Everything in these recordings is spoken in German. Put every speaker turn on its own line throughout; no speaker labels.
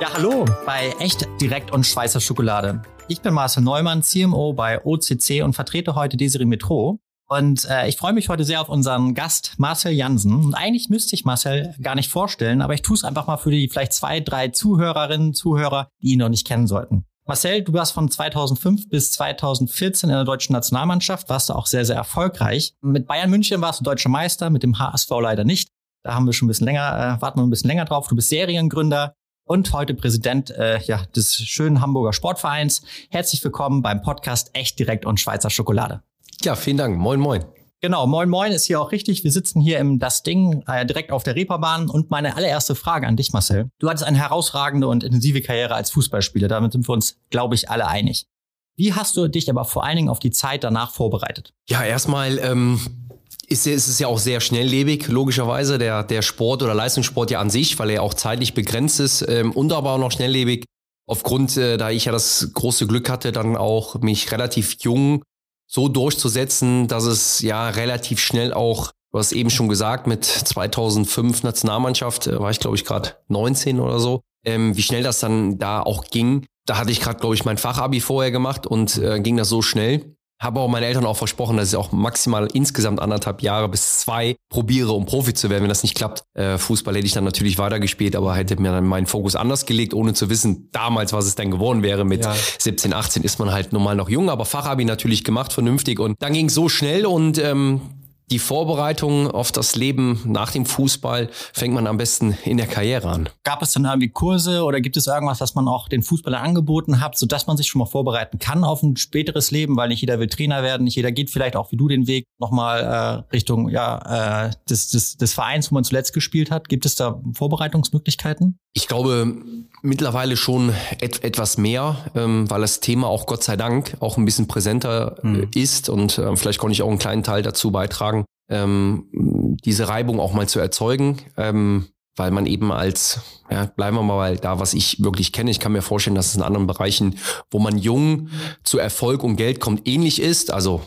Ja, hallo bei Echt Direkt und Schweizer Schokolade. Ich bin Marcel Neumann, CMO bei OCC und vertrete heute Desiree Metro. Und äh, ich freue mich heute sehr auf unseren Gast Marcel Jansen. Und eigentlich müsste ich Marcel gar nicht vorstellen, aber ich tue es einfach mal für die vielleicht zwei, drei Zuhörerinnen, Zuhörer, die ihn noch nicht kennen sollten. Marcel, du warst von 2005 bis 2014 in der deutschen Nationalmannschaft, warst du auch sehr, sehr erfolgreich. Mit Bayern München warst du deutscher Meister, mit dem HSV leider nicht. Da haben wir schon ein bisschen länger, äh, warten wir ein bisschen länger drauf. Du bist Seriengründer und heute Präsident äh, ja, des schönen Hamburger Sportvereins. Herzlich willkommen beim Podcast Echt Direkt und Schweizer Schokolade.
Ja, vielen Dank. Moin, moin.
Genau, moin moin ist hier auch richtig. Wir sitzen hier im Das Ding äh, direkt auf der Reeperbahn und meine allererste Frage an dich, Marcel. Du hattest eine herausragende und intensive Karriere als Fußballspieler. Damit sind wir uns, glaube ich, alle einig. Wie hast du dich aber vor allen Dingen auf die Zeit danach vorbereitet?
Ja, erstmal ähm, ist, ist es ja auch sehr schnelllebig, logischerweise, der, der Sport oder Leistungssport ja an sich, weil er ja auch zeitlich begrenzt ist ähm, und aber auch noch schnelllebig. Aufgrund, äh, da ich ja das große Glück hatte, dann auch mich relativ jung so durchzusetzen, dass es ja relativ schnell auch, du hast eben schon gesagt, mit 2005 Nationalmannschaft, äh, war ich glaube ich gerade 19 oder so, ähm, wie schnell das dann da auch ging. Da hatte ich gerade, glaube ich, mein Fachabi vorher gemacht und äh, ging das so schnell. Habe auch meinen Eltern auch versprochen, dass ich auch maximal insgesamt anderthalb Jahre bis zwei probiere, um Profi zu werden. Wenn das nicht klappt, äh, Fußball hätte ich dann natürlich weitergespielt, aber hätte mir dann meinen Fokus anders gelegt, ohne zu wissen, damals, was es denn geworden wäre. Mit ja. 17, 18 ist man halt normal noch jung, aber Fachabi natürlich gemacht, vernünftig. Und dann ging es so schnell und ähm, die Vorbereitung auf das Leben nach dem Fußball fängt man am besten in der Karriere an.
Gab es dann irgendwie Kurse oder gibt es irgendwas, was man auch den Fußballern angeboten hat, sodass man sich schon mal vorbereiten kann auf ein späteres Leben, weil nicht jeder will Trainer werden, nicht jeder geht vielleicht auch wie du den Weg nochmal äh, Richtung ja, äh, des, des, des Vereins, wo man zuletzt gespielt hat. Gibt es da Vorbereitungsmöglichkeiten?
Ich glaube mittlerweile schon et etwas mehr, ähm, weil das Thema auch Gott sei Dank auch ein bisschen präsenter äh, mhm. ist und äh, vielleicht konnte ich auch einen kleinen Teil dazu beitragen, ähm, diese Reibung auch mal zu erzeugen, ähm, weil man eben als, ja, bleiben wir mal da, was ich wirklich kenne. Ich kann mir vorstellen, dass es in anderen Bereichen, wo man jung zu Erfolg und Geld kommt, ähnlich ist. Also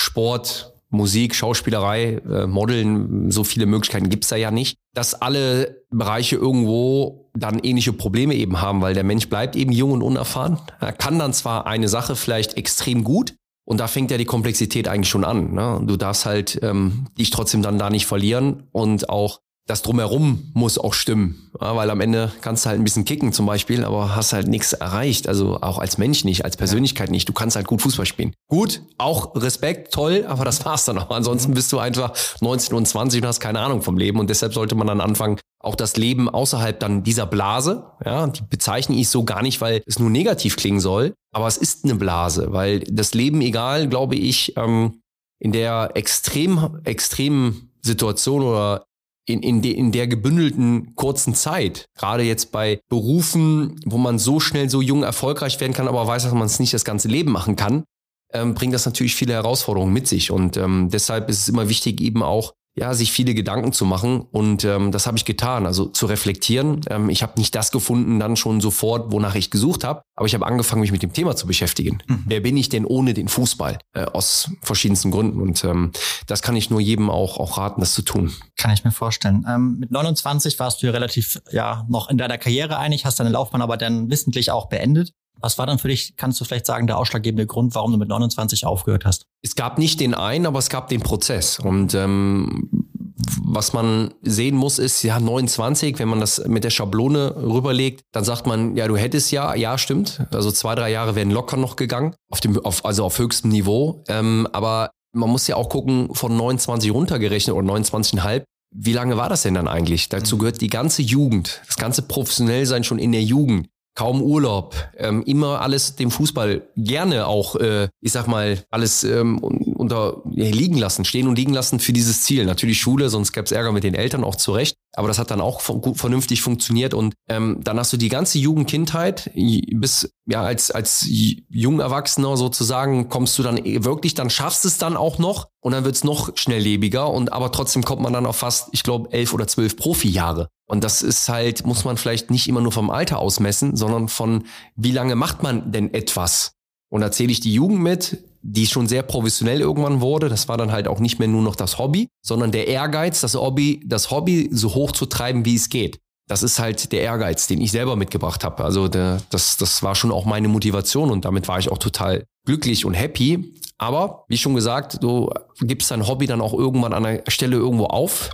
Sport, Musik, Schauspielerei, äh, Modeln, so viele Möglichkeiten gibt's da ja nicht, dass alle Bereiche irgendwo dann ähnliche Probleme eben haben, weil der Mensch bleibt eben jung und unerfahren. Er kann dann zwar eine Sache vielleicht extrem gut, und da fängt ja die Komplexität eigentlich schon an. Ne? Du darfst halt ähm, dich trotzdem dann da nicht verlieren und auch das drumherum muss auch stimmen, ja, weil am Ende kannst du halt ein bisschen kicken zum Beispiel, aber hast halt nichts erreicht. Also auch als Mensch nicht, als Persönlichkeit ja. nicht. Du kannst halt gut Fußball spielen. Gut, auch Respekt, toll, aber das war's dann auch. Ansonsten bist du einfach 19 und 20 und hast keine Ahnung vom Leben und deshalb sollte man dann anfangen, auch das Leben außerhalb dann dieser Blase, ja, die bezeichne ich so gar nicht, weil es nur negativ klingen soll, aber es ist eine Blase, weil das Leben, egal, glaube ich, ähm, in der extrem, extremen Situation oder in, in, de, in der gebündelten kurzen Zeit, gerade jetzt bei Berufen, wo man so schnell so jung erfolgreich werden kann, aber weiß, dass man es nicht das ganze Leben machen kann, ähm, bringt das natürlich viele Herausforderungen mit sich. Und ähm, deshalb ist es immer wichtig, eben auch ja, sich viele Gedanken zu machen und ähm, das habe ich getan, also zu reflektieren. Ähm, ich habe nicht das gefunden dann schon sofort, wonach ich gesucht habe, aber ich habe angefangen, mich mit dem Thema zu beschäftigen. Mhm. Wer bin ich denn ohne den Fußball? Äh, aus verschiedensten Gründen und ähm, das kann ich nur jedem auch, auch raten, das zu tun.
Kann ich mir vorstellen. Ähm, mit 29 warst du ja relativ ja noch in deiner Karriere einig, hast deine Laufbahn aber dann wissentlich auch beendet. Was war dann für dich, kannst du vielleicht sagen, der ausschlaggebende Grund, warum du mit 29 aufgehört hast?
Es gab nicht den einen, aber es gab den Prozess. Und ähm, was man sehen muss, ist, ja, 29, wenn man das mit der Schablone rüberlegt, dann sagt man, ja, du hättest ja, ja, stimmt. Also zwei, drei Jahre wären locker noch gegangen, auf dem, auf, also auf höchstem Niveau. Ähm, aber man muss ja auch gucken, von 29 runtergerechnet oder 29,5, wie lange war das denn dann eigentlich? Dazu gehört die ganze Jugend, das ganze Professionellsein schon in der Jugend kaum Urlaub, ähm, immer alles dem Fußball gerne auch, äh, ich sag mal, alles ähm, unter ja, liegen lassen, stehen und liegen lassen für dieses Ziel. Natürlich Schule, sonst gäbe es Ärger mit den Eltern auch zurecht. Aber das hat dann auch vernünftig funktioniert und ähm, dann hast du die ganze Jugendkindheit bis ja als als Jungerwachsener sozusagen kommst du dann eh wirklich, dann schaffst es dann auch noch und dann wird's noch schnelllebiger und aber trotzdem kommt man dann auf fast, ich glaube, elf oder zwölf Profijahre. Und das ist halt, muss man vielleicht nicht immer nur vom Alter ausmessen, sondern von wie lange macht man denn etwas? Und da zähle ich die Jugend mit, die schon sehr professionell irgendwann wurde. Das war dann halt auch nicht mehr nur noch das Hobby, sondern der Ehrgeiz, das Hobby, das Hobby so hoch zu treiben, wie es geht. das ist halt der Ehrgeiz, den ich selber mitgebracht habe. Also der, das, das war schon auch meine Motivation und damit war ich auch total glücklich und happy. Aber wie schon gesagt, du gibst dein Hobby dann auch irgendwann an einer Stelle irgendwo auf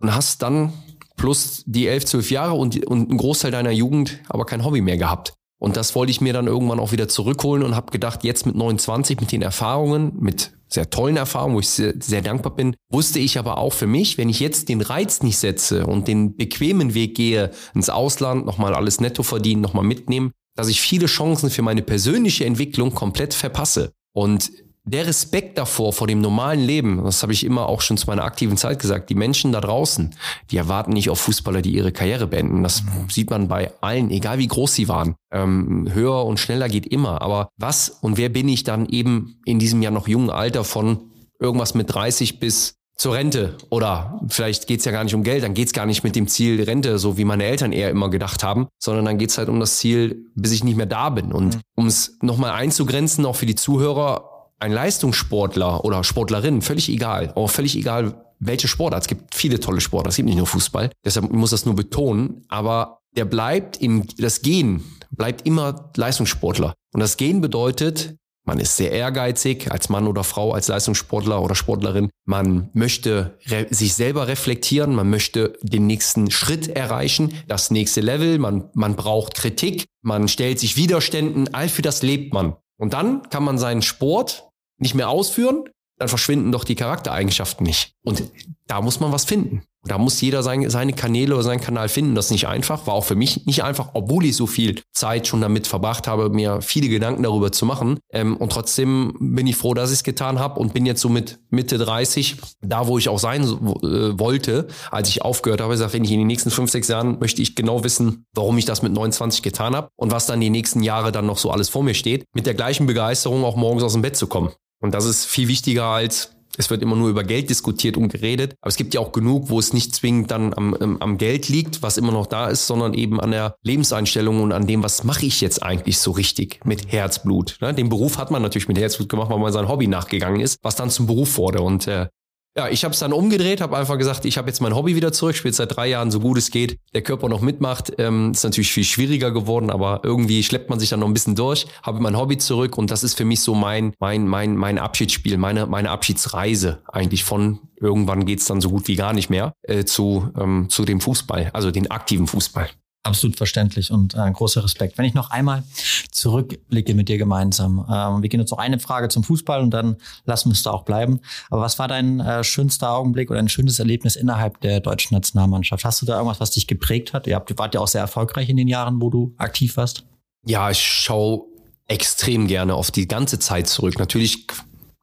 und hast dann plus die elf, zwölf Jahre und, und einen Großteil deiner Jugend aber kein Hobby mehr gehabt. Und das wollte ich mir dann irgendwann auch wieder zurückholen und habe gedacht, jetzt mit 29, mit den Erfahrungen, mit sehr tollen Erfahrungen, wo ich sehr, sehr dankbar bin, wusste ich aber auch für mich, wenn ich jetzt den Reiz nicht setze und den bequemen Weg gehe, ins Ausland, nochmal alles netto verdienen, nochmal mitnehmen, dass ich viele Chancen für meine persönliche Entwicklung komplett verpasse. Und der Respekt davor, vor dem normalen Leben, das habe ich immer auch schon zu meiner aktiven Zeit gesagt, die Menschen da draußen, die erwarten nicht auf Fußballer, die ihre Karriere beenden. Das sieht man bei allen, egal wie groß sie waren. Ähm, höher und schneller geht immer. Aber was und wer bin ich dann eben in diesem ja noch jungen Alter von irgendwas mit 30 bis zur Rente oder vielleicht geht's ja gar nicht um Geld, dann geht's gar nicht mit dem Ziel Rente, so wie meine Eltern eher immer gedacht haben, sondern dann geht's halt um das Ziel, bis ich nicht mehr da bin. Und mhm. um es nochmal einzugrenzen, auch für die Zuhörer, ein Leistungssportler oder Sportlerin, völlig egal, auch völlig egal, welche Sportart. Es gibt viele tolle Sportler, es gibt nicht nur Fußball. Deshalb muss das nur betonen. Aber der bleibt im, das Gen bleibt immer Leistungssportler. Und das Gen bedeutet, man ist sehr ehrgeizig als Mann oder Frau, als Leistungssportler oder Sportlerin. Man möchte sich selber reflektieren, man möchte den nächsten Schritt erreichen, das nächste Level, man, man braucht Kritik, man stellt sich Widerständen, all für das lebt man. Und dann kann man seinen Sport nicht mehr ausführen, dann verschwinden doch die Charaktereigenschaften nicht. Und da muss man was finden. Da muss jeder sein, seine Kanäle oder seinen Kanal finden. Das ist nicht einfach, war auch für mich nicht einfach, obwohl ich so viel Zeit schon damit verbracht habe, mir viele Gedanken darüber zu machen. Ähm, und trotzdem bin ich froh, dass ich es getan habe und bin jetzt so mit Mitte 30, da wo ich auch sein äh, wollte, als ich aufgehört habe, gesagt, wenn ich in den nächsten fünf, sechs Jahren möchte ich genau wissen, warum ich das mit 29 getan habe und was dann die nächsten Jahre dann noch so alles vor mir steht, mit der gleichen Begeisterung auch morgens aus dem Bett zu kommen. Und das ist viel wichtiger als es wird immer nur über Geld diskutiert und geredet. Aber es gibt ja auch genug, wo es nicht zwingend dann am, am Geld liegt, was immer noch da ist, sondern eben an der Lebenseinstellung und an dem, was mache ich jetzt eigentlich so richtig mit Herzblut. Ne? Den Beruf hat man natürlich mit Herzblut gemacht, weil man sein Hobby nachgegangen ist, was dann zum Beruf wurde. Und äh, ja, ich habe es dann umgedreht, habe einfach gesagt, ich habe jetzt mein Hobby wieder zurück, spiele seit drei Jahren so gut es geht. Der Körper noch mitmacht, ähm, ist natürlich viel schwieriger geworden, aber irgendwie schleppt man sich dann noch ein bisschen durch. Habe mein Hobby zurück und das ist für mich so mein mein mein mein Abschiedsspiel, meine meine Abschiedsreise eigentlich von irgendwann geht's dann so gut wie gar nicht mehr äh, zu ähm, zu dem Fußball, also den aktiven Fußball.
Absolut verständlich und äh, großer Respekt. Wenn ich noch einmal zurückblicke mit dir gemeinsam, ähm, wir gehen jetzt noch eine Frage zum Fußball und dann lassen wir es da auch bleiben. Aber was war dein äh, schönster Augenblick oder ein schönes Erlebnis innerhalb der deutschen Nationalmannschaft? Hast du da irgendwas, was dich geprägt hat? Ihr habt, wart ja auch sehr erfolgreich in den Jahren, wo du aktiv warst.
Ja, ich schaue extrem gerne auf die ganze Zeit zurück. Natürlich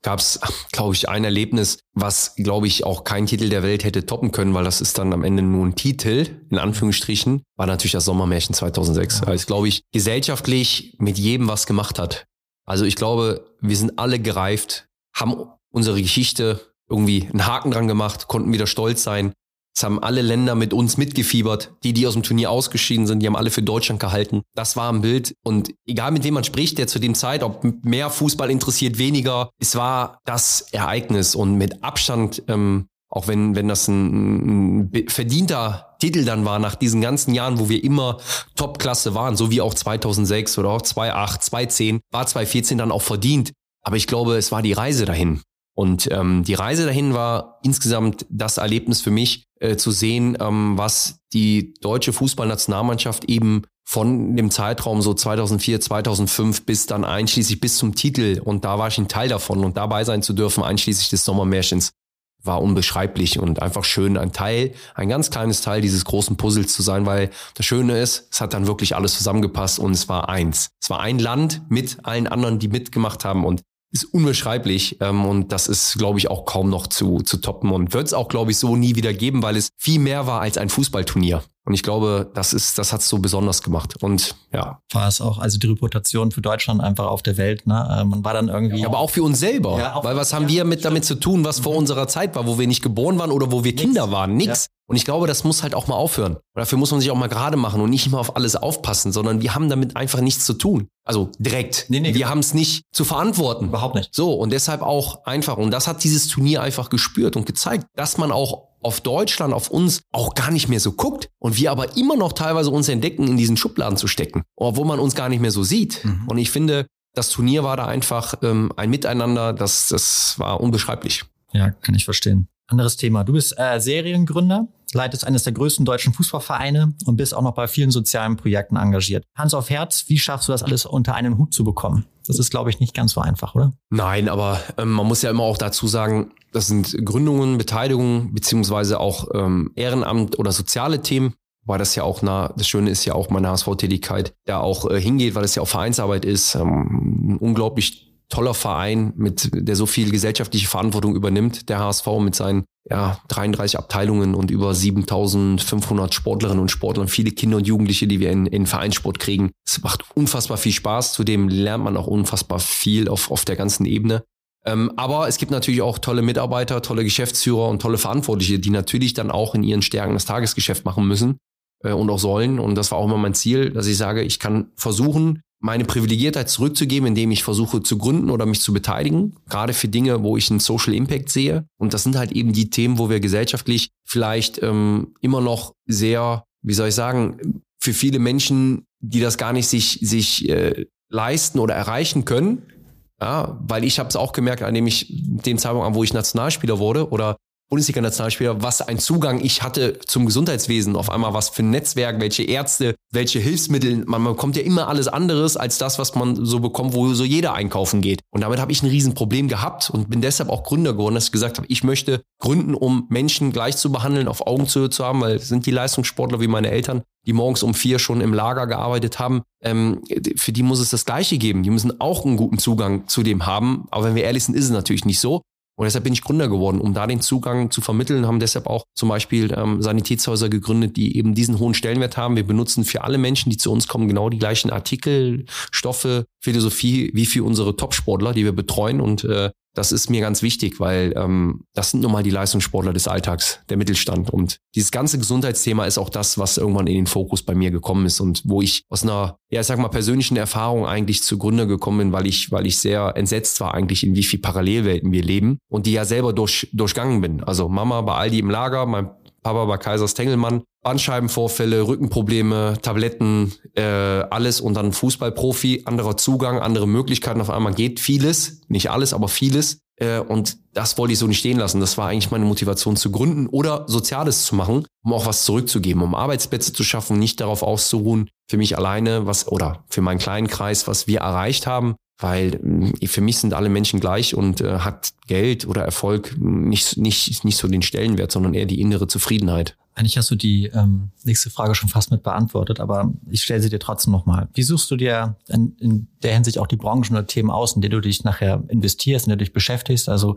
gab es, glaube ich, ein Erlebnis, was, glaube ich, auch kein Titel der Welt hätte toppen können, weil das ist dann am Ende nur ein Titel, in Anführungsstrichen, war natürlich das Sommermärchen 2006, ja. weil es, glaube ich, gesellschaftlich mit jedem was gemacht hat. Also ich glaube, wir sind alle gereift, haben unsere Geschichte irgendwie einen Haken dran gemacht, konnten wieder stolz sein, es haben alle Länder mit uns mitgefiebert. Die, die aus dem Turnier ausgeschieden sind, die haben alle für Deutschland gehalten. Das war ein Bild. Und egal mit wem man spricht, der zu dem Zeit, ob mehr Fußball interessiert, weniger, es war das Ereignis. Und mit Abstand, ähm, auch wenn, wenn das ein, ein verdienter Titel dann war nach diesen ganzen Jahren, wo wir immer Topklasse waren, so wie auch 2006 oder auch 2008, 2010, war 2014 dann auch verdient. Aber ich glaube, es war die Reise dahin. Und ähm, die Reise dahin war insgesamt das Erlebnis für mich, äh, zu sehen, ähm, was die deutsche Fußballnationalmannschaft eben von dem Zeitraum so 2004, 2005 bis dann einschließlich bis zum Titel und da war ich ein Teil davon und dabei sein zu dürfen, einschließlich des Sommermärchens, war unbeschreiblich und einfach schön, ein Teil, ein ganz kleines Teil dieses großen Puzzles zu sein, weil das Schöne ist, es hat dann wirklich alles zusammengepasst und es war eins. Es war ein Land mit allen anderen, die mitgemacht haben und ist unbeschreiblich ähm, und das ist, glaube ich, auch kaum noch zu, zu toppen und wird es auch, glaube ich, so nie wieder geben, weil es viel mehr war als ein Fußballturnier. Und ich glaube, das ist, das hat's so besonders gemacht. Und ja.
War es auch, also die Reputation für Deutschland einfach auf der Welt, ne? Äh, man war dann irgendwie.
Ja, aber auch für uns selber. Ja, weil was haben ja, wir mit damit zu tun, was vor mhm. unserer Zeit war, wo wir nicht geboren waren oder wo wir Nix. Kinder waren? Nix. Und ich glaube, das muss halt auch mal aufhören. Und dafür muss man sich auch mal gerade machen und nicht immer auf alles aufpassen, sondern wir haben damit einfach nichts zu tun. Also direkt. Nee, nee, wir genau. haben es nicht zu verantworten.
Überhaupt nicht.
So, und deshalb auch einfach. Und das hat dieses Turnier einfach gespürt und gezeigt, dass man auch auf Deutschland, auf uns auch gar nicht mehr so guckt und wir aber immer noch teilweise uns entdecken, in diesen Schubladen zu stecken, obwohl man uns gar nicht mehr so sieht. Mhm. Und ich finde, das Turnier war da einfach ähm, ein Miteinander, das, das war unbeschreiblich.
Ja, kann ich verstehen. Anderes Thema. Du bist äh, Seriengründer, leitest eines der größten deutschen Fußballvereine und bist auch noch bei vielen sozialen Projekten engagiert. Hans auf Herz, wie schaffst du das alles unter einen Hut zu bekommen? Das ist, glaube ich, nicht ganz so einfach, oder?
Nein, aber ähm, man muss ja immer auch dazu sagen, das sind Gründungen, Beteiligungen, beziehungsweise auch ähm, Ehrenamt oder soziale Themen. Weil das ja auch nah, das Schöne ist ja auch meine HSV-Tätigkeit, da auch äh, hingeht, weil das ja auch Vereinsarbeit ist. Ähm, unglaublich toller Verein, mit der so viel gesellschaftliche Verantwortung übernimmt, der HSV mit seinen ja, 33 Abteilungen und über 7500 Sportlerinnen und Sportlern, viele Kinder und Jugendliche, die wir in, in Vereinssport kriegen. Es macht unfassbar viel Spaß, zudem lernt man auch unfassbar viel auf, auf der ganzen Ebene. Ähm, aber es gibt natürlich auch tolle Mitarbeiter, tolle Geschäftsführer und tolle Verantwortliche, die natürlich dann auch in ihren Stärken das Tagesgeschäft machen müssen äh, und auch sollen. Und das war auch immer mein Ziel, dass ich sage, ich kann versuchen, meine Privilegiertheit zurückzugeben, indem ich versuche zu gründen oder mich zu beteiligen, gerade für Dinge, wo ich einen Social Impact sehe. Und das sind halt eben die Themen, wo wir gesellschaftlich vielleicht ähm, immer noch sehr, wie soll ich sagen, für viele Menschen, die das gar nicht sich, sich äh, leisten oder erreichen können, ja, weil ich habe es auch gemerkt, an dem ich den Zeitpunkt an, wo ich Nationalspieler wurde oder Bundesliga-Nationalspieler, was ein Zugang ich hatte zum Gesundheitswesen, auf einmal was für ein Netzwerk, welche Ärzte, welche Hilfsmittel, man bekommt ja immer alles anderes als das, was man so bekommt, wo so jeder einkaufen geht. Und damit habe ich ein Riesenproblem gehabt und bin deshalb auch Gründer geworden, dass ich gesagt habe, ich möchte gründen, um Menschen gleich zu behandeln, auf Augenzüge zu haben, weil sind die Leistungssportler wie meine Eltern, die morgens um vier schon im Lager gearbeitet haben, ähm, für die muss es das Gleiche geben. Die müssen auch einen guten Zugang zu dem haben. Aber wenn wir ehrlich sind, ist es natürlich nicht so. Und deshalb bin ich Gründer geworden, um da den Zugang zu vermitteln, haben deshalb auch zum Beispiel ähm, Sanitätshäuser gegründet, die eben diesen hohen Stellenwert haben. Wir benutzen für alle Menschen, die zu uns kommen, genau die gleichen Artikel, Stoffe, Philosophie wie für unsere Top-Sportler, die wir betreuen. Und äh, das ist mir ganz wichtig, weil ähm, das sind nun mal die Leistungssportler des Alltags, der Mittelstand. Und dieses ganze Gesundheitsthema ist auch das, was irgendwann in den Fokus bei mir gekommen ist und wo ich aus einer, ja, ich sag mal, persönlichen Erfahrung eigentlich zugrunde gekommen bin, weil ich, weil ich sehr entsetzt war eigentlich, in wie viel Parallelwelten wir leben und die ja selber durch, durchgangen bin. Also Mama bei Aldi im Lager, mein Papa bei Kaisers Tengelmann, Bandscheibenvorfälle, Rückenprobleme, Tabletten, äh, alles und dann Fußballprofi, anderer Zugang, andere Möglichkeiten. Auf einmal geht vieles, nicht alles, aber vieles. Äh, und das wollte ich so nicht stehen lassen. Das war eigentlich meine Motivation zu gründen oder Soziales zu machen, um auch was zurückzugeben, um Arbeitsplätze zu schaffen, nicht darauf auszuruhen, für mich alleine was oder für meinen kleinen Kreis, was wir erreicht haben, weil äh, für mich sind alle Menschen gleich und äh, hat Geld oder Erfolg nicht, nicht, nicht so den Stellenwert, sondern eher die innere Zufriedenheit.
Eigentlich hast du die ähm, nächste Frage schon fast mit beantwortet, aber ich stelle sie dir trotzdem nochmal. Wie suchst du dir in, in der Hinsicht auch die Branchen oder Themen aus, in denen du dich nachher investierst, in denen du dich beschäftigst? Also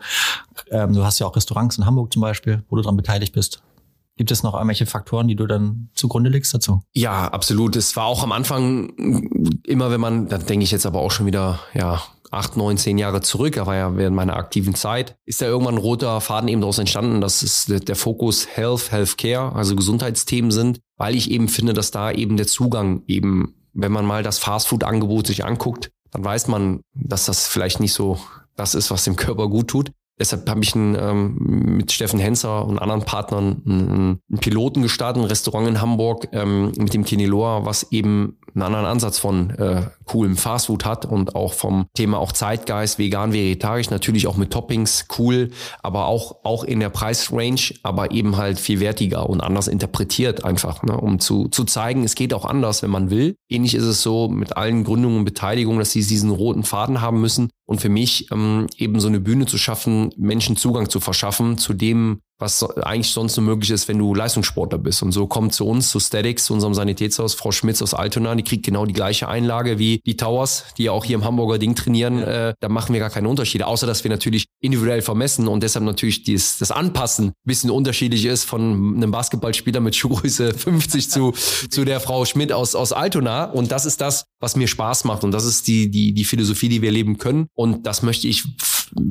ähm, du hast ja auch Restaurants in Hamburg zum Beispiel, wo du daran beteiligt bist. Gibt es noch irgendwelche Faktoren, die du dann zugrunde legst dazu?
Ja, absolut. Es war auch am Anfang immer, wenn man, da denke ich jetzt aber auch schon wieder, ja, acht, neun, zehn Jahre zurück, war ja während meiner aktiven Zeit, ist da irgendwann ein roter Faden eben daraus entstanden, dass es der Fokus Health, Healthcare, also Gesundheitsthemen sind, weil ich eben finde, dass da eben der Zugang eben, wenn man mal das Fastfood-Angebot sich anguckt, dann weiß man, dass das vielleicht nicht so das ist, was dem Körper gut tut. Deshalb habe ich ein, ähm, mit Steffen Henser und anderen Partnern einen, einen Piloten gestartet, ein Restaurant in Hamburg ähm, mit dem Kineloa, was eben einen anderen Ansatz von äh, coolem Fastfood hat und auch vom Thema auch Zeitgeist, vegan, vegetarisch, natürlich auch mit Toppings, cool, aber auch, auch in der Preisrange, aber eben halt viel wertiger und anders interpretiert einfach, ne, um zu, zu zeigen, es geht auch anders, wenn man will. Ähnlich ist es so mit allen Gründungen und Beteiligungen, dass sie diesen roten Faden haben müssen und für mich ähm, eben so eine Bühne zu schaffen, Menschen Zugang zu verschaffen zu dem, was eigentlich sonst nur möglich ist, wenn du Leistungssportler bist. Und so kommt zu uns, zu Statics, zu unserem Sanitätshaus, Frau Schmitz aus Altona, die kriegt genau die gleiche Einlage wie die Towers, die ja auch hier im Hamburger Ding trainieren. Äh, da machen wir gar keine Unterschiede, außer dass wir natürlich individuell vermessen und deshalb natürlich dies, das Anpassen ein bisschen unterschiedlich ist von einem Basketballspieler mit Schuhgröße 50 zu, zu der Frau Schmidt aus, aus Altona. Und das ist das, was mir Spaß macht. Und das ist die, die, die Philosophie, die wir leben können. Und das möchte ich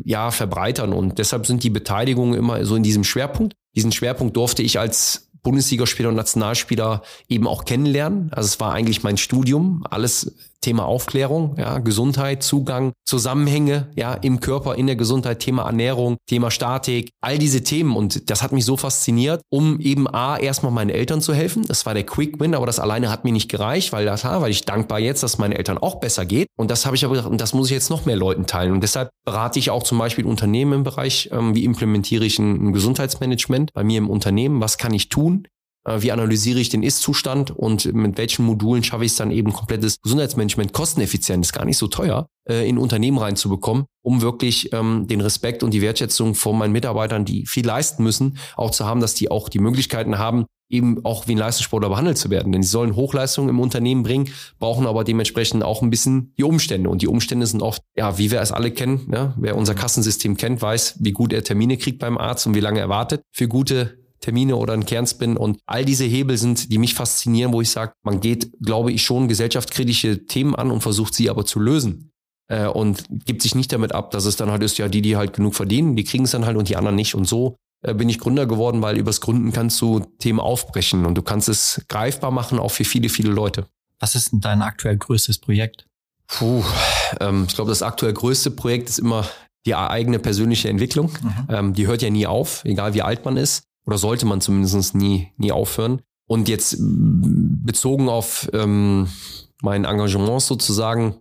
ja verbreitern. Und deshalb sind die Beteiligungen immer so in diesem Schwerpunkt. Diesen Schwerpunkt durfte ich als Bundesligaspieler und Nationalspieler eben auch kennenlernen. Also es war eigentlich mein Studium. Alles Thema Aufklärung, ja, Gesundheit, Zugang, Zusammenhänge, ja, im Körper, in der Gesundheit, Thema Ernährung, Thema Statik, all diese Themen. Und das hat mich so fasziniert, um eben A, erstmal meinen Eltern zu helfen. Das war der Quick Win, aber das alleine hat mir nicht gereicht, weil das, weil ich dankbar jetzt, dass meinen Eltern auch besser geht. Und das habe ich aber gedacht, und das muss ich jetzt noch mehr Leuten teilen. Und deshalb berate ich auch zum Beispiel Unternehmen im Bereich, ähm, wie implementiere ich ein, ein Gesundheitsmanagement bei mir im Unternehmen, was kann ich tun, wie analysiere ich den Ist-Zustand und mit welchen Modulen schaffe ich es dann eben komplettes Gesundheitsmanagement kosteneffizient, ist gar nicht so teuer, äh, in Unternehmen reinzubekommen, um wirklich ähm, den Respekt und die Wertschätzung von meinen Mitarbeitern, die viel leisten müssen, auch zu haben, dass die auch die Möglichkeiten haben, eben auch wie ein Leistungssportler behandelt zu werden. Denn sie sollen Hochleistungen im Unternehmen bringen, brauchen aber dementsprechend auch ein bisschen die Umstände. Und die Umstände sind oft, ja, wie wir es alle kennen, ne? wer unser Kassensystem kennt, weiß, wie gut er Termine kriegt beim Arzt und wie lange er wartet für gute Termine oder ein Kernspin und all diese Hebel sind, die mich faszinieren, wo ich sage, man geht, glaube ich, schon gesellschaftskritische Themen an und versucht sie aber zu lösen äh, und gibt sich nicht damit ab, dass es dann halt ist, ja, die, die halt genug verdienen, die kriegen es dann halt und die anderen nicht und so äh, bin ich Gründer geworden, weil übers Gründen kannst du Themen aufbrechen und du kannst es greifbar machen, auch für viele, viele Leute.
Was ist denn dein aktuell größtes Projekt?
Puh, ähm, ich glaube, das aktuell größte Projekt ist immer die eigene persönliche Entwicklung. Mhm. Ähm, die hört ja nie auf, egal wie alt man ist oder sollte man zumindest nie, nie aufhören. Und jetzt bezogen auf ähm, mein Engagement sozusagen,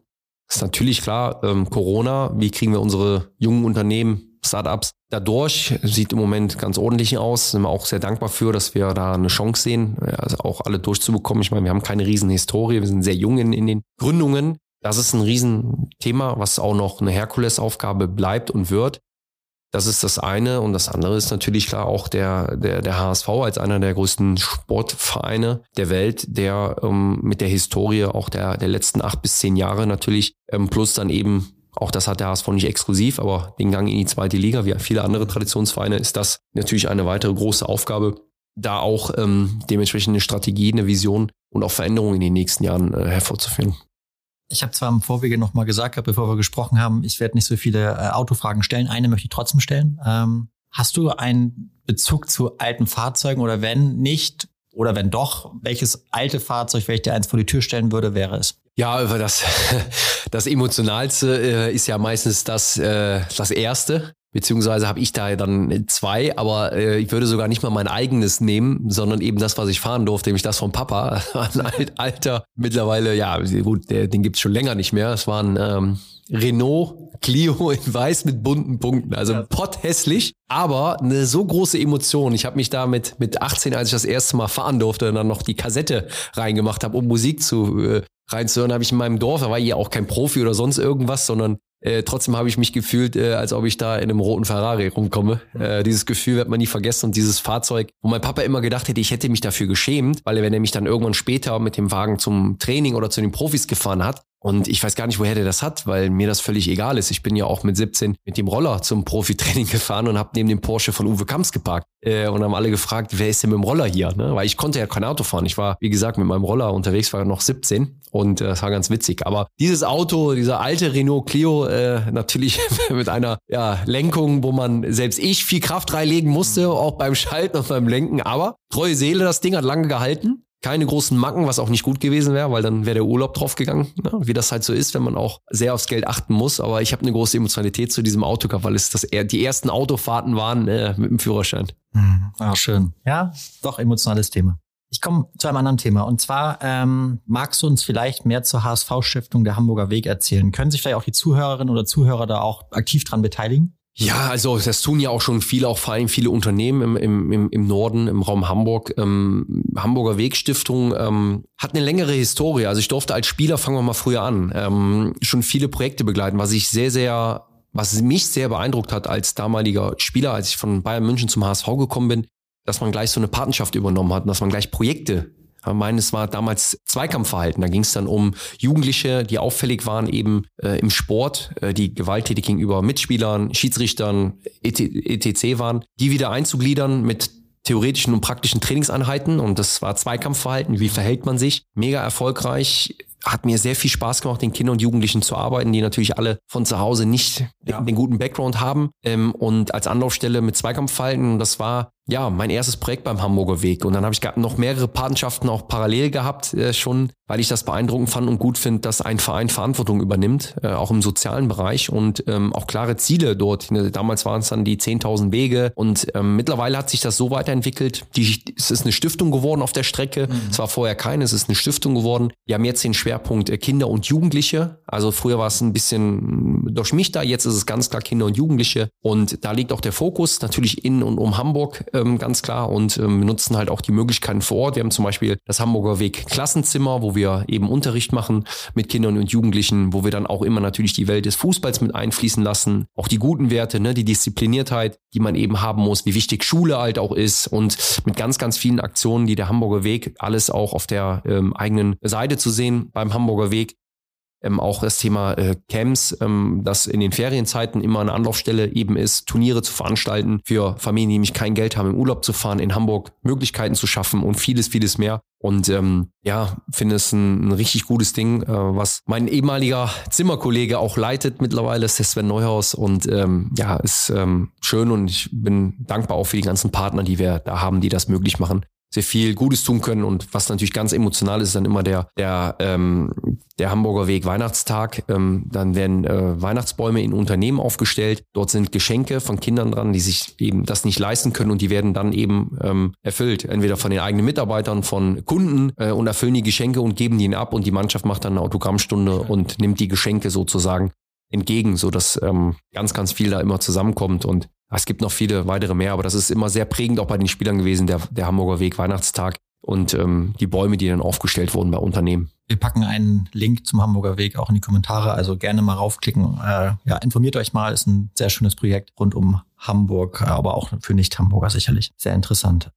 ist natürlich klar, ähm, Corona, wie kriegen wir unsere jungen Unternehmen, Startups dadurch? Sieht im Moment ganz ordentlich aus. Sind wir auch sehr dankbar für, dass wir da eine Chance sehen, also auch alle durchzubekommen. Ich meine, wir haben keine riesen Historie, wir sind sehr jung in, in den Gründungen. Das ist ein Riesenthema, was auch noch eine Herkulesaufgabe bleibt und wird. Das ist das eine. Und das andere ist natürlich klar auch der, der, der HSV als einer der größten Sportvereine der Welt, der ähm, mit der Historie auch der, der letzten acht bis zehn Jahre natürlich, ähm, plus dann eben, auch das hat der HSV nicht exklusiv, aber den Gang in die zweite Liga, wie viele andere Traditionsvereine, ist das natürlich eine weitere große Aufgabe, da auch ähm, dementsprechend eine Strategie, eine Vision und auch Veränderungen in den nächsten Jahren äh, hervorzuführen.
Ich habe zwar im Vorwege noch mal gesagt, bevor wir gesprochen haben, ich werde nicht so viele äh, Autofragen stellen. Eine möchte ich trotzdem stellen. Ähm, hast du einen Bezug zu alten Fahrzeugen oder wenn nicht oder wenn doch, welches alte Fahrzeug, wenn ich dir eins vor die Tür stellen würde, wäre es?
Ja, das, das Emotionalste äh, ist ja meistens das, äh, das Erste. Beziehungsweise habe ich da dann zwei, aber äh, ich würde sogar nicht mal mein eigenes nehmen, sondern eben das, was ich fahren durfte, nämlich das vom Papa. Ein alt, alter, mittlerweile, ja, gut, der, den gibt's schon länger nicht mehr. Es war ein ähm, Renault Clio in weiß mit bunten Punkten. Also ja. potthässlich, aber eine so große Emotion. Ich habe mich da mit, mit 18, als ich das erste Mal fahren durfte, dann noch die Kassette reingemacht habe, um Musik zu äh, reinzuhören, habe ich in meinem Dorf, da war hier auch kein Profi oder sonst irgendwas, sondern äh, trotzdem habe ich mich gefühlt, äh, als ob ich da in einem roten Ferrari rumkomme. Äh, dieses Gefühl wird man nie vergessen und dieses Fahrzeug, wo mein Papa immer gedacht hätte, ich hätte mich dafür geschämt, weil er, wenn er mich dann irgendwann später mit dem Wagen zum Training oder zu den Profis gefahren hat, und ich weiß gar nicht, woher der das hat, weil mir das völlig egal ist. Ich bin ja auch mit 17 mit dem Roller zum Profitraining gefahren und habe neben dem Porsche von Uwe Kamps geparkt. Äh, und haben alle gefragt, wer ist denn mit dem Roller hier? Ne? Weil ich konnte ja kein Auto fahren. Ich war, wie gesagt, mit meinem Roller unterwegs, war noch 17 und äh, das war ganz witzig. Aber dieses Auto, dieser alte Renault Clio, äh, natürlich mit einer ja, Lenkung, wo man selbst ich viel Kraft reinlegen musste, auch beim Schalten und beim Lenken. Aber treue Seele, das Ding hat lange gehalten keine großen Macken, was auch nicht gut gewesen wäre, weil dann wäre der Urlaub draufgegangen, ne? wie das halt so ist, wenn man auch sehr aufs Geld achten muss. Aber ich habe eine große Emotionalität zu diesem Auto gehabt, weil es das die ersten Autofahrten waren äh, mit dem Führerschein.
Mhm. Ah, schön. Ja, doch emotionales Thema. Ich komme zu einem anderen Thema. Und zwar ähm, magst du uns vielleicht mehr zur HSV-Stiftung der Hamburger Weg erzählen? Können sich vielleicht auch die Zuhörerinnen oder Zuhörer da auch aktiv dran beteiligen?
Ja, also das tun ja auch schon viele, auch vor allem viele Unternehmen im, im, im Norden, im Raum Hamburg. Ähm, Hamburger Wegstiftung ähm, hat eine längere Historie. Also ich durfte als Spieler, fangen wir mal früher an, ähm, schon viele Projekte begleiten, was ich sehr, sehr, was mich sehr beeindruckt hat als damaliger Spieler, als ich von Bayern München zum HSV gekommen bin, dass man gleich so eine Patenschaft übernommen hat und dass man gleich Projekte Meines war damals Zweikampfverhalten. Da ging es dann um Jugendliche, die auffällig waren eben äh, im Sport, äh, die gewalttätig gegenüber Mitspielern, Schiedsrichtern, etc. waren, die wieder einzugliedern mit theoretischen und praktischen Trainingseinheiten und das war Zweikampfverhalten, wie verhält man sich, mega erfolgreich, hat mir sehr viel Spaß gemacht, den Kindern und Jugendlichen zu arbeiten, die natürlich alle von zu Hause nicht ja. den, guten Background haben ähm, und als Anlaufstelle mit Zweikampfverhalten, das war ja, mein erstes Projekt beim Hamburger Weg. Und dann habe ich noch mehrere Patenschaften auch parallel gehabt äh, schon, weil ich das beeindruckend fand und gut finde, dass ein Verein Verantwortung übernimmt, äh, auch im sozialen Bereich und ähm, auch klare Ziele dort. Ne, damals waren es dann die 10.000 Wege und ähm, mittlerweile hat sich das so weiterentwickelt. Die, es ist eine Stiftung geworden auf der Strecke. Mhm. Es war vorher keine, es ist eine Stiftung geworden. Wir haben jetzt den Schwerpunkt äh, Kinder und Jugendliche. Also früher war es ein bisschen durchmischter, jetzt ist es ganz klar Kinder und Jugendliche. Und da liegt auch der Fokus natürlich in und um Hamburg ähm, ganz klar und ähm, nutzen halt auch die Möglichkeiten vor Ort. Wir haben zum Beispiel das Hamburger Weg Klassenzimmer, wo wir eben Unterricht machen mit Kindern und Jugendlichen, wo wir dann auch immer natürlich die Welt des Fußballs mit einfließen lassen, auch die guten Werte, ne, die Diszipliniertheit, die man eben haben muss, wie wichtig Schule halt auch ist und mit ganz, ganz vielen Aktionen, die der Hamburger Weg, alles auch auf der ähm, eigenen Seite zu sehen beim Hamburger Weg, ähm, auch das Thema äh, Camps, ähm, das in den Ferienzeiten immer eine Anlaufstelle eben ist, Turniere zu veranstalten für Familien, die nämlich kein Geld haben, im Urlaub zu fahren, in Hamburg Möglichkeiten zu schaffen und vieles, vieles mehr. Und ähm, ja, finde es ein, ein richtig gutes Ding, äh, was mein ehemaliger Zimmerkollege auch leitet mittlerweile, ist der Sven Neuhaus. Und ähm, ja, ist ähm, schön und ich bin dankbar auch für die ganzen Partner, die wir da haben, die das möglich machen sehr viel Gutes tun können. Und was natürlich ganz emotional ist, ist dann immer der, der, ähm, der Hamburger Weg Weihnachtstag. Ähm, dann werden äh, Weihnachtsbäume in Unternehmen aufgestellt. Dort sind Geschenke von Kindern dran, die sich eben das nicht leisten können und die werden dann eben ähm, erfüllt. Entweder von den eigenen Mitarbeitern, von Kunden äh, und erfüllen die Geschenke und geben die ihnen ab und die Mannschaft macht dann eine Autogrammstunde und nimmt die Geschenke sozusagen entgegen, so dass ähm, ganz, ganz viel da immer zusammenkommt und es gibt noch viele weitere mehr, aber das ist immer sehr prägend auch bei den Spielern gewesen, der, der Hamburger Weg Weihnachtstag und ähm, die Bäume, die dann aufgestellt wurden bei Unternehmen.
Wir packen einen Link zum Hamburger Weg auch in die Kommentare, also gerne mal raufklicken. Äh, ja, informiert euch mal, ist ein sehr schönes Projekt rund um Hamburg, aber auch für Nicht-Hamburger sicherlich. Sehr interessant.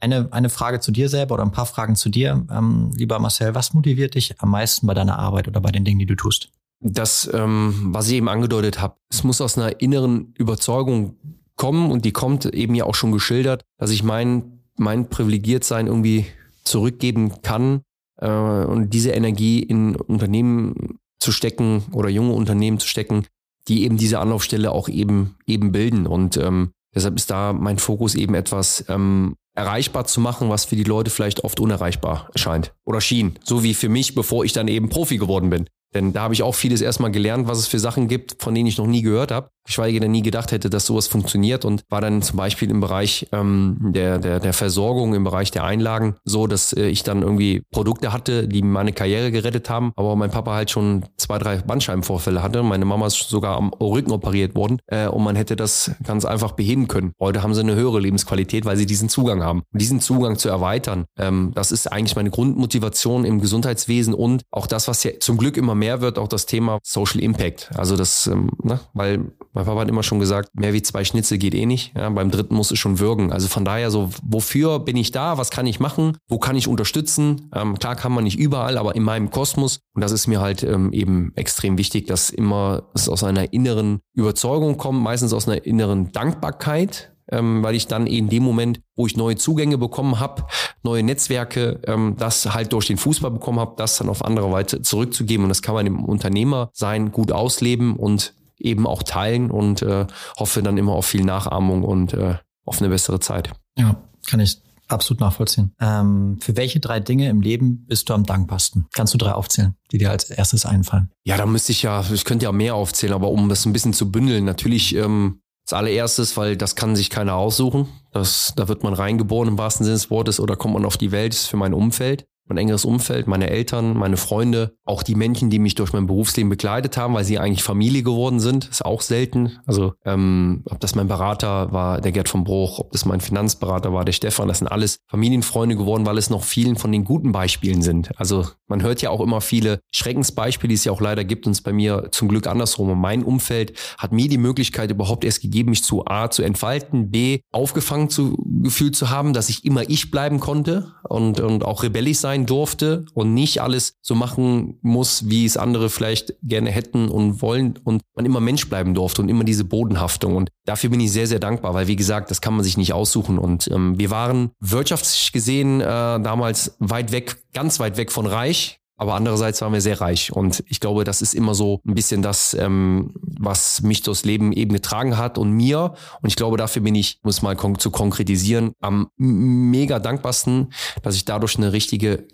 Eine, eine Frage zu dir selber oder ein paar Fragen zu dir. Ähm, lieber Marcel, was motiviert dich am meisten bei deiner Arbeit oder bei den Dingen, die du tust?
Das, ähm, was ich eben angedeutet habe, es muss aus einer inneren Überzeugung kommen und die kommt eben ja auch schon geschildert, dass ich mein, mein Privilegiertsein irgendwie zurückgeben kann äh, und diese Energie in Unternehmen zu stecken oder junge Unternehmen zu stecken, die eben diese Anlaufstelle auch eben eben bilden und ähm, deshalb ist da mein Fokus eben etwas ähm, erreichbar zu machen, was für die Leute vielleicht oft unerreichbar erscheint oder schien, so wie für mich, bevor ich dann eben Profi geworden bin. Denn da habe ich auch vieles erstmal gelernt, was es für Sachen gibt, von denen ich noch nie gehört habe geschweige denn nie gedacht hätte, dass sowas funktioniert und war dann zum Beispiel im Bereich ähm, der, der, der Versorgung, im Bereich der Einlagen so, dass äh, ich dann irgendwie Produkte hatte, die meine Karriere gerettet haben, aber mein Papa halt schon zwei, drei Bandscheibenvorfälle hatte. Meine Mama ist sogar am Rücken operiert worden äh, und man hätte das ganz einfach beheben können. Heute haben sie eine höhere Lebensqualität, weil sie diesen Zugang haben. Und diesen Zugang zu erweitern, ähm, das ist eigentlich meine Grundmotivation im Gesundheitswesen und auch das, was ja zum Glück immer mehr wird, auch das Thema Social Impact. Also das, ähm, ne, weil mein Papa hat immer schon gesagt, mehr wie zwei Schnitzel geht eh nicht. Ja, beim dritten muss es schon würgen. Also von daher so, wofür bin ich da? Was kann ich machen? Wo kann ich unterstützen? Ähm, klar kann man nicht überall, aber in meinem Kosmos. Und das ist mir halt ähm, eben extrem wichtig, dass immer es aus einer inneren Überzeugung kommt, meistens aus einer inneren Dankbarkeit, ähm, weil ich dann in dem Moment, wo ich neue Zugänge bekommen habe, neue Netzwerke, ähm, das halt durch den Fußball bekommen habe, das dann auf andere Weise zurückzugeben. Und das kann man im Unternehmer sein, gut ausleben und eben auch teilen und äh, hoffe dann immer auf viel Nachahmung und äh, auf eine bessere Zeit.
Ja, kann ich absolut nachvollziehen. Ähm, für welche drei Dinge im Leben bist du am dankbarsten? Kannst du drei aufzählen, die dir als erstes einfallen?
Ja, da müsste ich ja, ich könnte ja mehr aufzählen, aber um das ein bisschen zu bündeln, natürlich ähm, als allererstes, weil das kann sich keiner aussuchen. Das, da wird man reingeboren im wahrsten Sinne des Wortes oder kommt man auf die Welt, ist für mein Umfeld mein engeres Umfeld, meine Eltern, meine Freunde, auch die Menschen, die mich durch mein Berufsleben begleitet haben, weil sie eigentlich Familie geworden sind, ist auch selten. Also ähm, ob das mein Berater war, der Gerd von Bruch, ob das mein Finanzberater war, der Stefan, das sind alles Familienfreunde geworden, weil es noch vielen von den guten Beispielen sind. Also man hört ja auch immer viele Schreckensbeispiele, die es ja auch leider gibt, und bei mir zum Glück andersrum. Und mein Umfeld hat mir die Möglichkeit überhaupt erst gegeben, mich zu A zu entfalten, B aufgefangen zu gefühlt zu haben, dass ich immer ich bleiben konnte und, und auch rebellisch sein sein durfte und nicht alles so machen muss, wie es andere vielleicht gerne hätten und wollen und man immer Mensch bleiben durfte und immer diese Bodenhaftung. Und dafür bin ich sehr, sehr dankbar, weil wie gesagt, das kann man sich nicht aussuchen. Und ähm, wir waren wirtschaftlich gesehen äh, damals weit weg, ganz weit weg von reich aber andererseits waren wir sehr reich. Und ich glaube, das ist immer so ein bisschen das, ähm, was mich durchs Leben eben getragen hat und mir. Und ich glaube, dafür bin ich, muss mal kon zu konkretisieren, am mega dankbarsten, dass ich dadurch eine richtige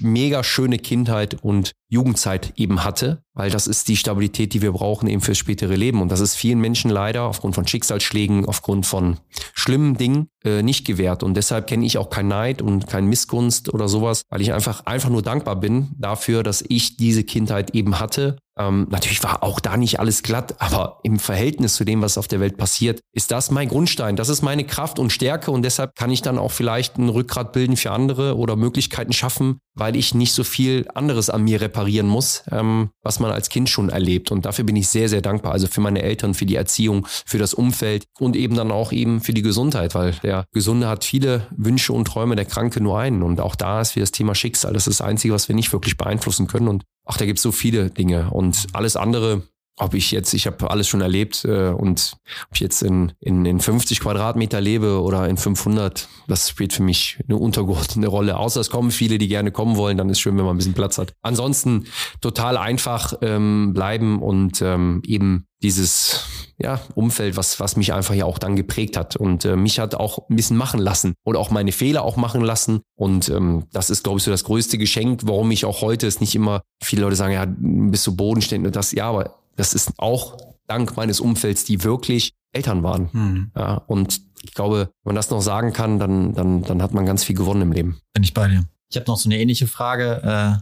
mega schöne Kindheit und Jugendzeit eben hatte, weil das ist die Stabilität, die wir brauchen eben fürs spätere Leben. Und das ist vielen Menschen leider aufgrund von Schicksalsschlägen, aufgrund von schlimmen Dingen äh, nicht gewährt. Und deshalb kenne ich auch kein Neid und kein Missgunst oder sowas, weil ich einfach, einfach nur dankbar bin dafür, dass ich diese Kindheit eben hatte. Ähm, natürlich war auch da nicht alles glatt, aber im Verhältnis zu dem, was auf der Welt passiert, ist das mein Grundstein. Das ist meine Kraft und Stärke und deshalb kann ich dann auch vielleicht ein Rückgrat bilden für andere oder Möglichkeiten schaffen, weil ich nicht so viel anderes an mir repariere reparieren muss, ähm, was man als Kind schon erlebt. Und dafür bin ich sehr, sehr dankbar. Also für meine Eltern, für die Erziehung, für das Umfeld und eben dann auch eben für die Gesundheit, weil der Gesunde hat viele Wünsche und Träume, der Kranke nur einen. Und auch da ist wie das Thema Schicksal. Das ist das Einzige, was wir nicht wirklich beeinflussen können. Und ach, da gibt es so viele Dinge. Und alles andere ob ich jetzt, ich habe alles schon erlebt äh, und ob ich jetzt in, in, in 50 Quadratmeter lebe oder in 500, das spielt für mich eine untergeordnete Rolle. Außer es kommen viele, die gerne kommen wollen, dann ist schön, wenn man ein bisschen Platz hat. Ansonsten total einfach ähm, bleiben und ähm, eben dieses ja, Umfeld, was, was mich einfach ja auch dann geprägt hat und äh, mich hat auch ein bisschen machen lassen und auch meine Fehler auch machen lassen. Und ähm, das ist, glaube ich, so das größte Geschenk, warum ich auch heute es nicht immer, viele Leute sagen, ja, bist du bodenständig und das, ja, aber das ist auch dank meines Umfelds, die wirklich Eltern waren. Hm. Ja, und ich glaube, wenn man das noch sagen kann, dann, dann, dann hat man ganz viel gewonnen im Leben.
Bin ich bei dir. Ich habe noch so eine ähnliche Frage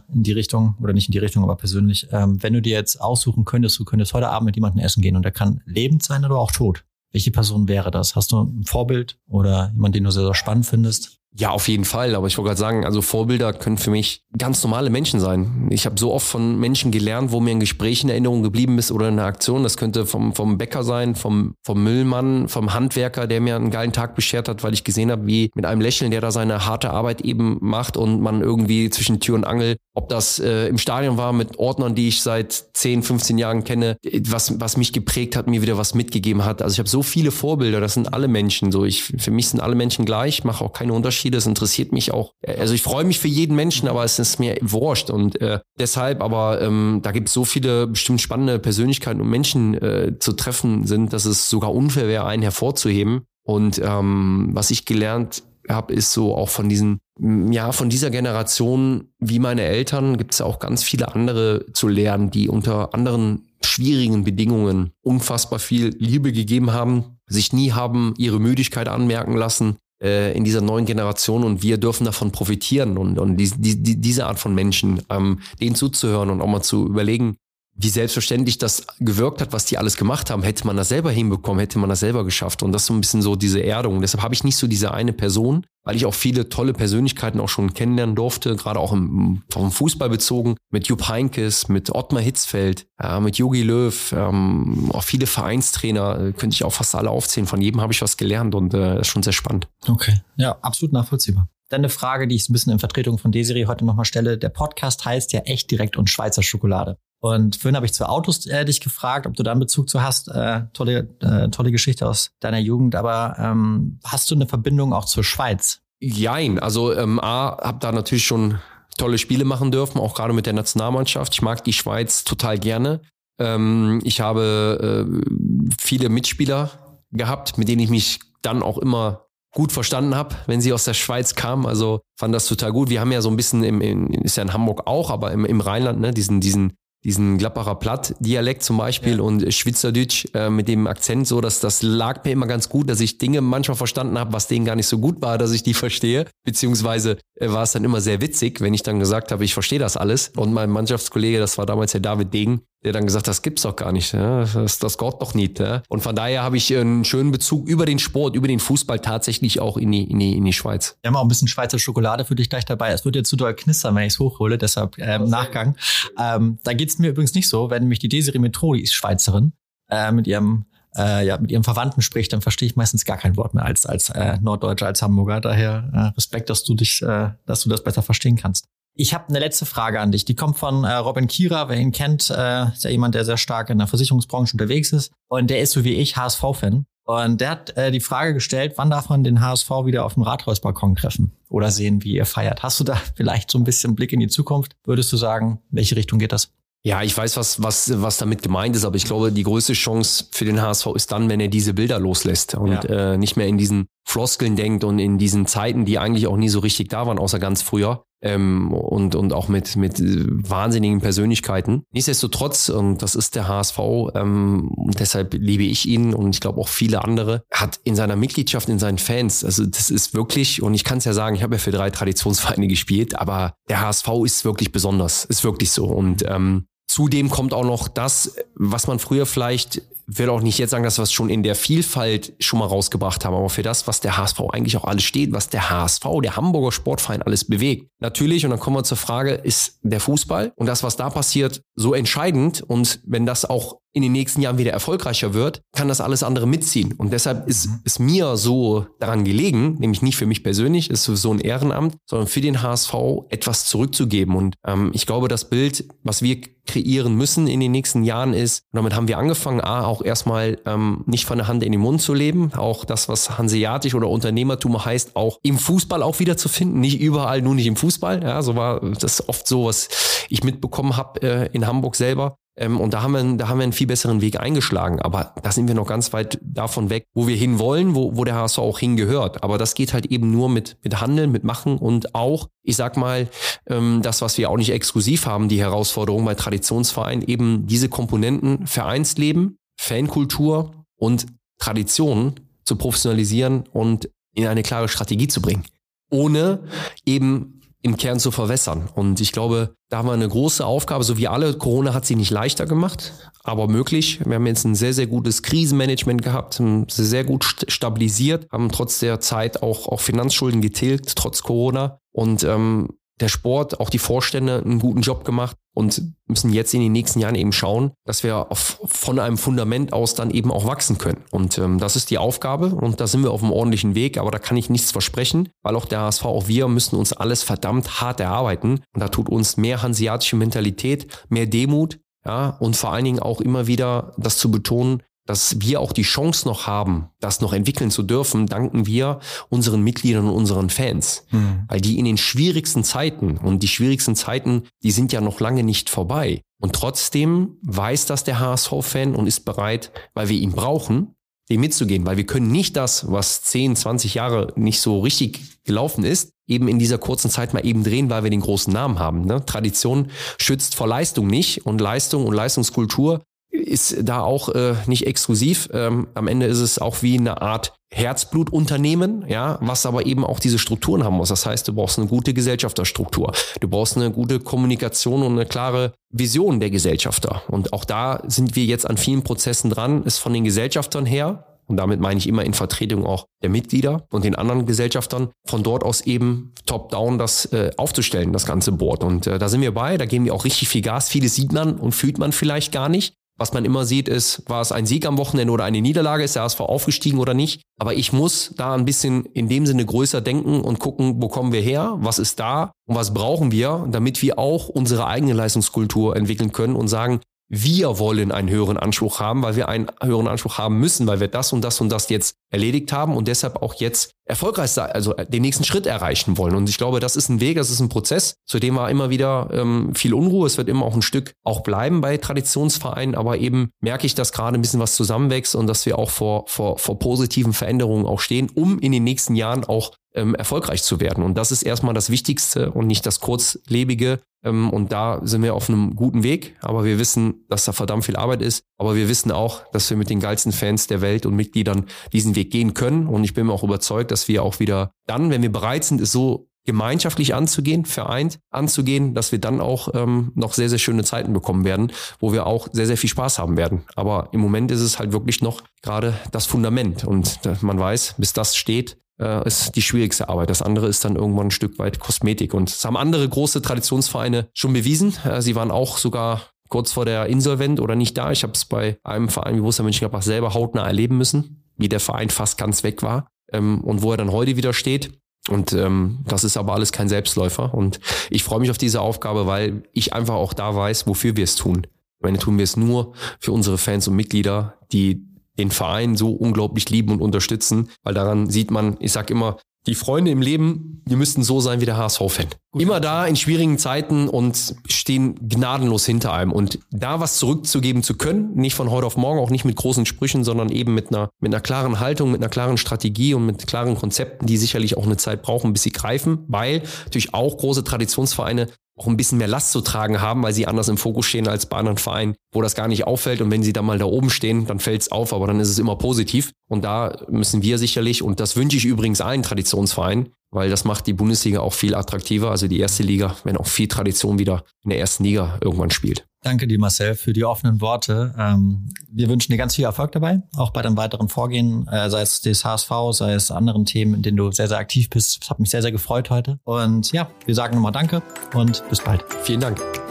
äh, in die Richtung, oder nicht in die Richtung, aber persönlich. Ähm, wenn du dir jetzt aussuchen könntest, du könntest heute Abend mit jemandem essen gehen und der kann lebend sein oder auch tot. Welche Person wäre das? Hast du ein Vorbild oder jemand, den du sehr, sehr spannend findest?
Ja, auf jeden Fall. Aber ich wollte gerade sagen, also Vorbilder können für mich ganz normale Menschen sein. Ich habe so oft von Menschen gelernt, wo mir ein Gespräch in Erinnerung geblieben ist oder eine Aktion. Das könnte vom, vom Bäcker sein, vom, vom Müllmann, vom Handwerker, der mir einen geilen Tag beschert hat, weil ich gesehen habe, wie mit einem Lächeln, der da seine harte Arbeit eben macht und man irgendwie zwischen Tür und Angel, ob das äh, im Stadion war mit Ordnern, die ich seit 10, 15 Jahren kenne, was, was mich geprägt hat, mir wieder was mitgegeben hat. Also ich habe so viele Vorbilder, das sind alle Menschen so. Ich, für mich sind alle Menschen gleich, mache auch keine Unterschiede Unterschiede. Das interessiert mich auch. Also ich freue mich für jeden Menschen, aber es ist mir wurscht. Und äh, deshalb, aber ähm, da gibt es so viele bestimmt spannende Persönlichkeiten und Menschen äh, zu treffen sind, dass es sogar unfair wäre, einen hervorzuheben. Und ähm, was ich gelernt habe, ist so auch von diesen, ja, von dieser Generation wie meine Eltern gibt es auch ganz viele andere zu lernen, die unter anderen schwierigen Bedingungen unfassbar viel Liebe gegeben haben, sich nie haben ihre Müdigkeit anmerken lassen, äh, in dieser neuen Generation und wir dürfen davon profitieren und, und die, die, diese Art von Menschen, ähm, denen zuzuhören und auch mal zu überlegen, wie selbstverständlich das gewirkt hat, was die alles gemacht haben. Hätte man das selber hinbekommen, hätte man das selber geschafft. Und das ist so ein bisschen so diese Erdung. Deshalb habe ich nicht so diese eine Person, weil ich auch viele tolle Persönlichkeiten auch schon kennenlernen durfte, gerade auch im, vom Fußball bezogen, mit Jupp Heinkes, mit Ottmar Hitzfeld, ja, mit Jogi Löw, ähm, auch viele Vereinstrainer, äh, könnte ich auch fast alle aufzählen. Von jedem habe ich was gelernt und äh, ist schon sehr spannend.
Okay, ja, absolut nachvollziehbar. Dann eine Frage, die ich so ein bisschen in Vertretung von Desiree heute nochmal stelle. Der Podcast heißt ja echt direkt und Schweizer Schokolade. Und vorhin habe ich zu Autos äh, dich gefragt, ob du da einen Bezug zu hast. Äh, tolle, äh, tolle Geschichte aus deiner Jugend. Aber ähm, hast du eine Verbindung auch zur Schweiz?
Jein. Also ähm, A, habe da natürlich schon tolle Spiele machen dürfen, auch gerade mit der Nationalmannschaft. Ich mag die Schweiz total gerne. Ähm, ich habe äh, viele Mitspieler gehabt, mit denen ich mich dann auch immer gut verstanden habe, wenn sie aus der Schweiz kamen. Also fand das total gut. Wir haben ja so ein bisschen im, in, ist ja in Hamburg auch, aber im, im Rheinland, ne, diesen, diesen diesen Glappacher Platt-Dialekt zum Beispiel ja. und Schweizerdeutsch äh, mit dem Akzent so, dass das lag mir immer ganz gut, dass ich Dinge manchmal verstanden habe, was denen gar nicht so gut war, dass ich die verstehe. Beziehungsweise äh, war es dann immer sehr witzig, wenn ich dann gesagt habe, ich verstehe das alles. Und mein Mannschaftskollege, das war damals der David Degen, der dann gesagt, das gibt's doch gar nicht, ja? das, das geht doch nicht. Ja? Und von daher habe ich einen schönen Bezug über den Sport, über den Fußball tatsächlich auch in die, in die, in die Schweiz.
Wir haben auch ein bisschen Schweizer Schokolade für dich gleich dabei. Es wird jetzt zu doll knistern, wenn ich es hochhole, deshalb äh, im Nachgang. Ähm, da geht's mir übrigens nicht so, wenn nämlich die Desiree Metro, die ist Schweizerin, äh, mit ihrem äh, ja, mit ihrem Verwandten spricht, dann verstehe ich meistens gar kein Wort mehr als als äh, Norddeutscher, als Hamburger. Daher äh, Respekt, dass du dich, äh, dass du das besser verstehen kannst. Ich habe eine letzte Frage an dich. Die kommt von äh, Robin Kira. Wer ihn kennt, äh, ist ja jemand, der sehr stark in der Versicherungsbranche unterwegs ist. Und der ist so wie ich HSV-Fan. Und der hat äh, die Frage gestellt, wann darf man den HSV wieder auf dem Rathausbalkon treffen oder sehen, wie ihr feiert? Hast du da vielleicht so ein bisschen Blick in die Zukunft? Würdest du sagen, welche Richtung geht das?
Ja, ich weiß, was, was, was damit gemeint ist, aber ich glaube, die größte Chance für den HSV ist dann, wenn er diese Bilder loslässt und ja. äh, nicht mehr in diesen Floskeln denkt und in diesen Zeiten, die eigentlich auch nie so richtig da waren, außer ganz früher. Ähm, und, und auch mit, mit wahnsinnigen Persönlichkeiten. Nichtsdestotrotz, und das ist der HSV, ähm, deshalb liebe ich ihn und ich glaube auch viele andere, hat in seiner Mitgliedschaft, in seinen Fans, also das ist wirklich, und ich kann es ja sagen, ich habe ja für drei Traditionsvereine gespielt, aber der HSV ist wirklich besonders, ist wirklich so. Und ähm, Zudem kommt auch noch das, was man früher vielleicht will auch nicht jetzt sagen, dass wir es schon in der Vielfalt schon mal rausgebracht haben, aber für das, was der HSV eigentlich auch alles steht, was der HSV, der Hamburger Sportverein alles bewegt. Natürlich, und dann kommen wir zur Frage, ist der Fußball und das, was da passiert, so entscheidend und wenn das auch in den nächsten Jahren wieder erfolgreicher wird, kann das alles andere mitziehen. Und deshalb ist, mhm. ist mir so daran gelegen, nämlich nicht für mich persönlich, ist so ein Ehrenamt, sondern für den HSV etwas zurückzugeben. Und ähm, ich glaube, das Bild, was wir kreieren müssen in den nächsten Jahren ist, und damit haben wir angefangen, A, auch erstmal ähm, nicht von der Hand in den Mund zu leben, auch das, was hanseatisch oder Unternehmertum heißt, auch im Fußball auch wieder zu finden, nicht überall, nur nicht im Fußball. Ja, so war das oft so, was ich mitbekommen habe äh, in Hamburg selber. Ähm, und da haben, wir, da haben wir einen viel besseren Weg eingeschlagen. Aber da sind wir noch ganz weit davon weg, wo wir hinwollen, wo, wo der HSV auch hingehört. Aber das geht halt eben nur mit, mit Handeln, mit Machen und auch, ich sag mal, ähm, das, was wir auch nicht exklusiv haben, die Herausforderung bei Traditionsvereinen, eben diese Komponenten Vereinsleben, Fankultur und Tradition zu professionalisieren und in eine klare Strategie zu bringen. Ohne eben im Kern zu verwässern. Und ich glaube, da haben wir eine große Aufgabe, so wie alle. Corona hat sie nicht leichter gemacht, aber möglich. Wir haben jetzt ein sehr, sehr gutes Krisenmanagement gehabt, sehr gut stabilisiert, haben trotz der Zeit auch, auch Finanzschulden getilgt, trotz Corona. Und ähm, der Sport, auch die Vorstände einen guten Job gemacht und müssen jetzt in den nächsten Jahren eben schauen, dass wir auf, von einem Fundament aus dann eben auch wachsen können. Und ähm, das ist die Aufgabe und da sind wir auf einem ordentlichen Weg, aber da kann ich nichts versprechen, weil auch der HSV, auch wir müssen uns alles verdammt hart erarbeiten und da tut uns mehr hanseatische Mentalität, mehr Demut, ja, und vor allen Dingen auch immer wieder das zu betonen, dass wir auch die Chance noch haben, das noch entwickeln zu dürfen, danken wir unseren Mitgliedern und unseren Fans. Mhm. Weil die in den schwierigsten Zeiten, und die schwierigsten Zeiten, die sind ja noch lange nicht vorbei. Und trotzdem weiß das der HSV-Fan und ist bereit, weil wir ihn brauchen, dem mitzugehen, weil wir können nicht das, was 10, 20 Jahre nicht so richtig gelaufen ist, eben in dieser kurzen Zeit mal eben drehen, weil wir den großen Namen haben. Ne? Tradition schützt vor Leistung nicht und Leistung und Leistungskultur ist da auch äh, nicht exklusiv. Ähm, am Ende ist es auch wie eine Art Herzblutunternehmen, ja, was aber eben auch diese Strukturen haben muss. Das heißt, du brauchst eine gute Gesellschafterstruktur, du brauchst eine gute Kommunikation und eine klare Vision der Gesellschafter. Und auch da sind wir jetzt an vielen Prozessen dran, ist von den Gesellschaftern her, und damit meine ich immer in Vertretung auch der Mitglieder und den anderen Gesellschaftern, von dort aus eben top-down das äh, aufzustellen, das ganze Board. Und äh, da sind wir bei, da geben wir auch richtig viel Gas. Vieles sieht man und fühlt man vielleicht gar nicht. Was man immer sieht, ist, war es ein Sieg am Wochenende oder eine Niederlage, ist der HSV aufgestiegen oder nicht. Aber ich muss da ein bisschen in dem Sinne größer denken und gucken, wo kommen wir her, was ist da? Und was brauchen wir, damit wir auch unsere eigene Leistungskultur entwickeln können und sagen, wir wollen einen höheren Anspruch haben, weil wir einen höheren Anspruch haben müssen, weil wir das und das und das jetzt erledigt haben und deshalb auch jetzt erfolgreich sein, also den nächsten Schritt erreichen wollen. Und ich glaube, das ist ein Weg, das ist ein Prozess, zu dem war immer wieder ähm, viel Unruhe. Es wird immer auch ein Stück auch bleiben bei Traditionsvereinen, aber eben merke ich, dass gerade ein bisschen was zusammenwächst und dass wir auch vor, vor, vor positiven Veränderungen auch stehen, um in den nächsten Jahren auch ähm, erfolgreich zu werden. Und das ist erstmal das Wichtigste und nicht das kurzlebige. Ähm, und da sind wir auf einem guten Weg. Aber wir wissen, dass da verdammt viel Arbeit ist. Aber wir wissen auch, dass wir mit den geilsten Fans der Welt und Mitgliedern diesen Weg gehen können. Und ich bin mir auch überzeugt, dass wir auch wieder dann, wenn wir bereit sind, es so gemeinschaftlich anzugehen, vereint anzugehen, dass wir dann auch ähm, noch sehr, sehr schöne Zeiten bekommen werden, wo wir auch sehr, sehr viel Spaß haben werden. Aber im Moment ist es halt wirklich noch gerade das Fundament. Und äh, man weiß, bis das steht, äh, ist die schwierigste Arbeit. Das andere ist dann irgendwann ein Stück weit Kosmetik. Und es haben andere große Traditionsvereine schon bewiesen. Äh, sie waren auch sogar kurz vor der Insolvent oder nicht da. Ich habe es bei einem Verein wie Borussia Mönchengladbach selber hautnah erleben müssen, wie der Verein fast ganz weg war ähm, und wo er dann heute wieder steht. Und ähm, das ist aber alles kein Selbstläufer. Und ich freue mich auf diese Aufgabe, weil ich einfach auch da weiß, wofür wir es tun. Ich meine, tun wir es nur für unsere Fans und Mitglieder, die den Verein so unglaublich lieben und unterstützen, weil daran sieht man, ich sag immer, die Freunde im Leben, die müssten so sein wie der HSV-Fan. Immer da in schwierigen Zeiten und stehen gnadenlos hinter einem. Und da was zurückzugeben zu können, nicht von heute auf morgen, auch nicht mit großen Sprüchen, sondern eben mit einer, mit einer klaren Haltung, mit einer klaren Strategie und mit klaren Konzepten, die sicherlich auch eine Zeit brauchen, bis sie greifen, weil natürlich auch große Traditionsvereine auch ein bisschen mehr Last zu tragen haben, weil sie anders im Fokus stehen als bei anderen Vereinen, wo das gar nicht auffällt. Und wenn sie dann mal da oben stehen, dann fällt es auf, aber dann ist es immer positiv. Und da müssen wir sicherlich, und das wünsche ich übrigens allen Traditionsvereinen, weil das macht die Bundesliga auch viel attraktiver, also die erste Liga, wenn auch viel Tradition wieder in der ersten Liga irgendwann spielt.
Danke dir, Marcel, für die offenen Worte. Ähm, wir wünschen dir ganz viel Erfolg dabei, auch bei deinem weiteren Vorgehen, äh, sei es des HSV, sei es anderen Themen, in denen du sehr, sehr aktiv bist. Das hat mich sehr, sehr gefreut heute. Und ja, wir sagen nochmal Danke und bis bald.
Vielen Dank.